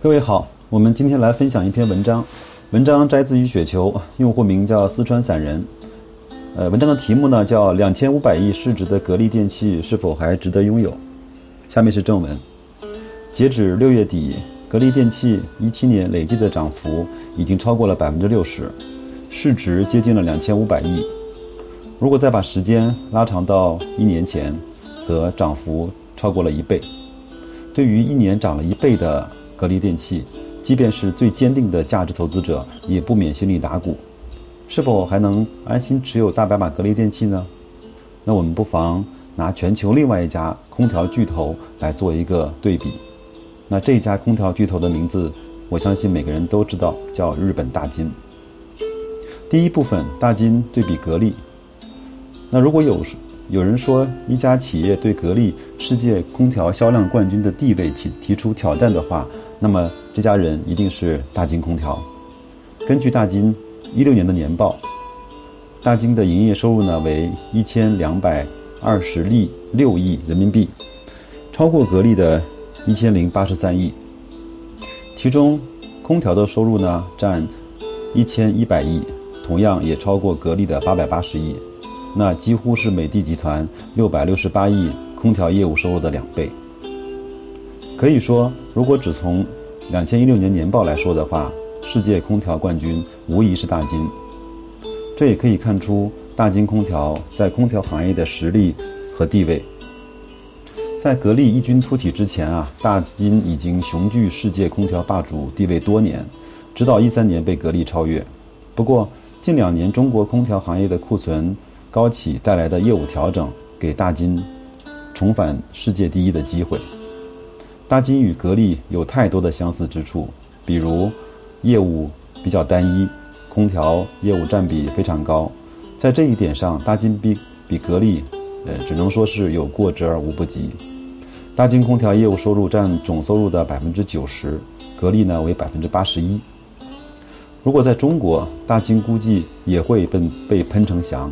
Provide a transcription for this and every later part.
各位好，我们今天来分享一篇文章，文章摘自于雪球，用户名叫四川散人。呃，文章的题目呢叫“两千五百亿市值的格力电器是否还值得拥有”。下面是正文。截止六月底，格力电器一七年累计的涨幅已经超过了百分之六十，市值接近了两千五百亿。如果再把时间拉长到一年前，则涨幅超过了一倍。对于一年涨了一倍的，格力电器，即便是最坚定的价值投资者，也不免心里打鼓：是否还能安心持有大白马格力电器呢？那我们不妨拿全球另外一家空调巨头来做一个对比。那这家空调巨头的名字，我相信每个人都知道，叫日本大金。第一部分，大金对比格力。那如果有有人说一家企业对格力世界空调销量冠军的地位提提出挑战的话，那么这家人一定是大金空调。根据大金一六年的年报，大金的营业收入呢为一千两百二十亿六亿人民币，超过格力的一千零八十三亿。其中，空调的收入呢占一千一百亿，同样也超过格力的八百八十亿，那几乎是美的集团六百六十八亿空调业务收入的两倍。可以说，如果只从两千一六年年报来说的话，世界空调冠军无疑是大金。这也可以看出大金空调在空调行业的实力和地位。在格力异军突起之前啊，大金已经雄踞世界空调霸主地位多年，直到一三年被格力超越。不过近两年中国空调行业的库存高企带来的业务调整，给大金重返世界第一的机会。大金与格力有太多的相似之处，比如业务比较单一，空调业务占比非常高，在这一点上，大金比比格力，呃，只能说是有过之而无不及。大金空调业务收入占总收入的百分之九十，格力呢为百分之八十一。如果在中国，大金估计也会被被喷成翔。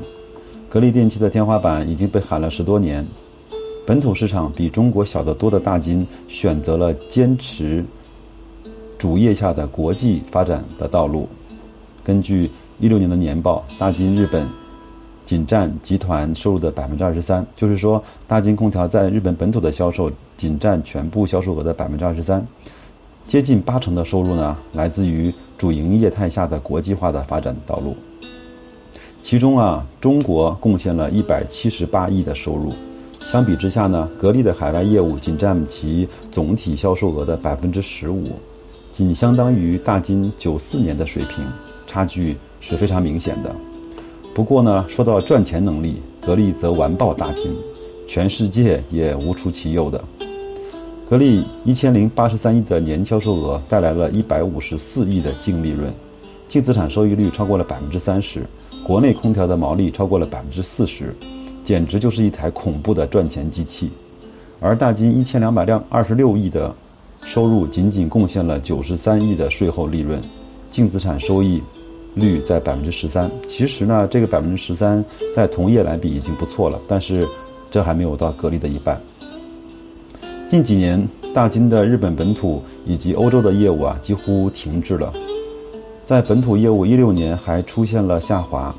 格力电器的天花板已经被喊了十多年。本土市场比中国小得多的大金选择了坚持主业下的国际发展的道路。根据一六年的年报，大金日本仅占集团收入的百分之二十三，就是说，大金空调在日本本土的销售仅占全部销售额的百分之二十三，接近八成的收入呢来自于主营业态下的国际化的发展道路。其中啊，中国贡献了一百七十八亿的收入。相比之下呢，格力的海外业务仅占其总体销售额的百分之十五，仅相当于大金九四年的水平，差距是非常明显的。不过呢，说到赚钱能力，格力则完爆大金，全世界也无出其右的。格力一千零八十三亿的年销售额带来了一百五十四亿的净利润，净资产收益率超过了百分之三十，国内空调的毛利超过了百分之四十。简直就是一台恐怖的赚钱机器，而大金一千两百辆二十六亿的收入，仅仅贡献了九十三亿的税后利润，净资产收益率在百分之十三。其实呢，这个百分之十三在同业来比已经不错了，但是这还没有到格力的一半。近几年，大金的日本本土以及欧洲的业务啊几乎停滞了，在本土业务一六年还出现了下滑，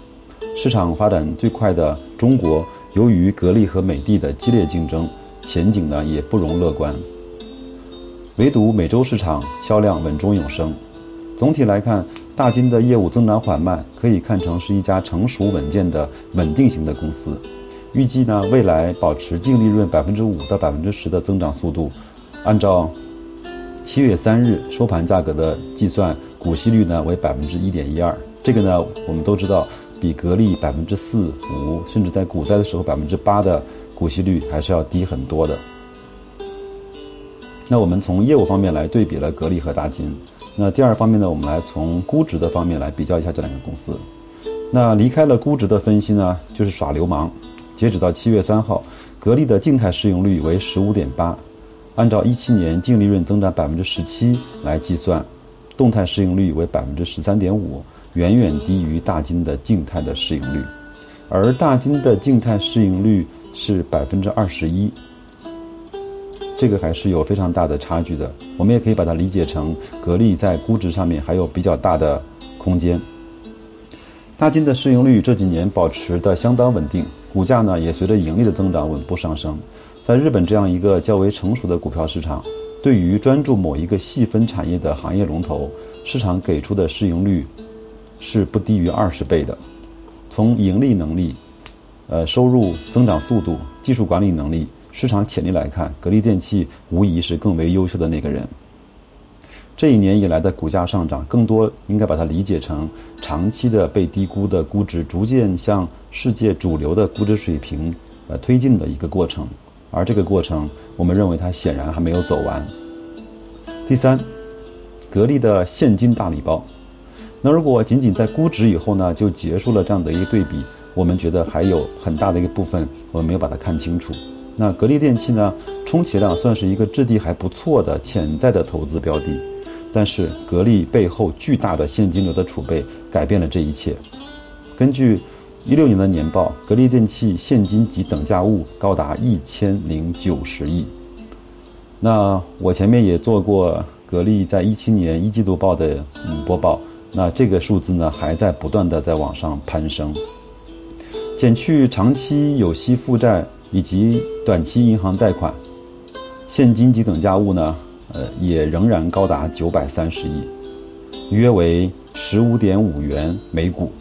市场发展最快的中国。由于格力和美的的激烈竞争，前景呢也不容乐观。唯独美洲市场销量稳中有升。总体来看，大金的业务增长缓慢，可以看成是一家成熟稳健的稳定型的公司。预计呢未来保持净利润百分之五到百分之十的增长速度。按照七月三日收盘价格的计算，股息率呢为百分之一点一二。这个呢我们都知道。比格力百分之四五，甚至在股灾的时候百分之八的股息率还是要低很多的。那我们从业务方面来对比了格力和大金。那第二方面呢，我们来从估值的方面来比较一下这两个公司。那离开了估值的分析呢，就是耍流氓。截止到七月三号，格力的静态市盈率为十五点八，按照一七年净利润增长百分之十七来计算，动态市盈率为百分之十三点五。远远低于大金的静态的市盈率，而大金的静态市盈率是百分之二十一。这个还是有非常大的差距的。我们也可以把它理解成格力在估值上面还有比较大的空间。大金的市盈率这几年保持的相当稳定，股价呢也随着盈利的增长稳步上升。在日本这样一个较为成熟的股票市场，对于专注某一个细分产业的行业龙头，市场给出的市盈率是不低于二十倍的。从盈利能力、呃收入增长速度、技术管理能力、市场潜力来看，格力电器无疑是更为优秀的那个人。这一年以来的股价上涨，更多应该把它理解成长期的被低估的估值，逐渐向世界主流的估值水平呃推进的一个过程。而这个过程，我们认为它显然还没有走完。第三，格力的现金大礼包。那如果仅仅在估值以后呢，就结束了这样的一个对比，我们觉得还有很大的一个部分我们没有把它看清楚。那格力电器呢，充其量算是一个质地还不错的潜在的投资标的。但是格力背后巨大的现金流的储备改变了这一切。根据一六年的年报，格力电器现金及等价物高达一千零九十亿。那我前面也做过格力在一七年一季度报的嗯播报，那这个数字呢还在不断的在往上攀升。减去长期有息负债以及短期银行贷款，现金及等价物呢？呃，也仍然高达九百三十亿，约为十五点五元每股，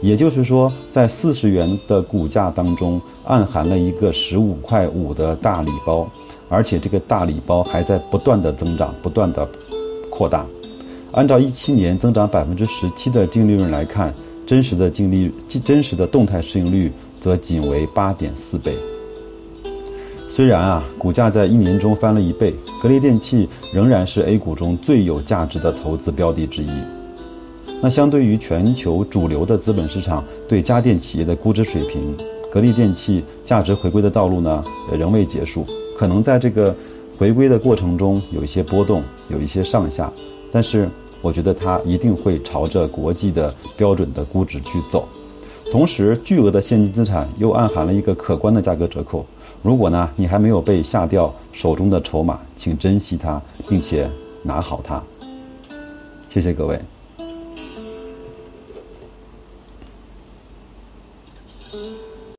也就是说，在四十元的股价当中，暗含了一个十五块五的大礼包，而且这个大礼包还在不断的增长，不断的扩大。按照一七年增长百分之十七的净利润来看，真实的净利真实的动态市盈率则仅为八点四倍。虽然啊，股价在一年中翻了一倍，格力电器仍然是 A 股中最有价值的投资标的之一。那相对于全球主流的资本市场对家电企业的估值水平，格力电器价值回归的道路呢，仍未结束。可能在这个回归的过程中有一些波动，有一些上下，但是我觉得它一定会朝着国际的标准的估值去走。同时，巨额的现金资产又暗含了一个可观的价格折扣。如果呢，你还没有被下掉手中的筹码，请珍惜它，并且拿好它。谢谢各位。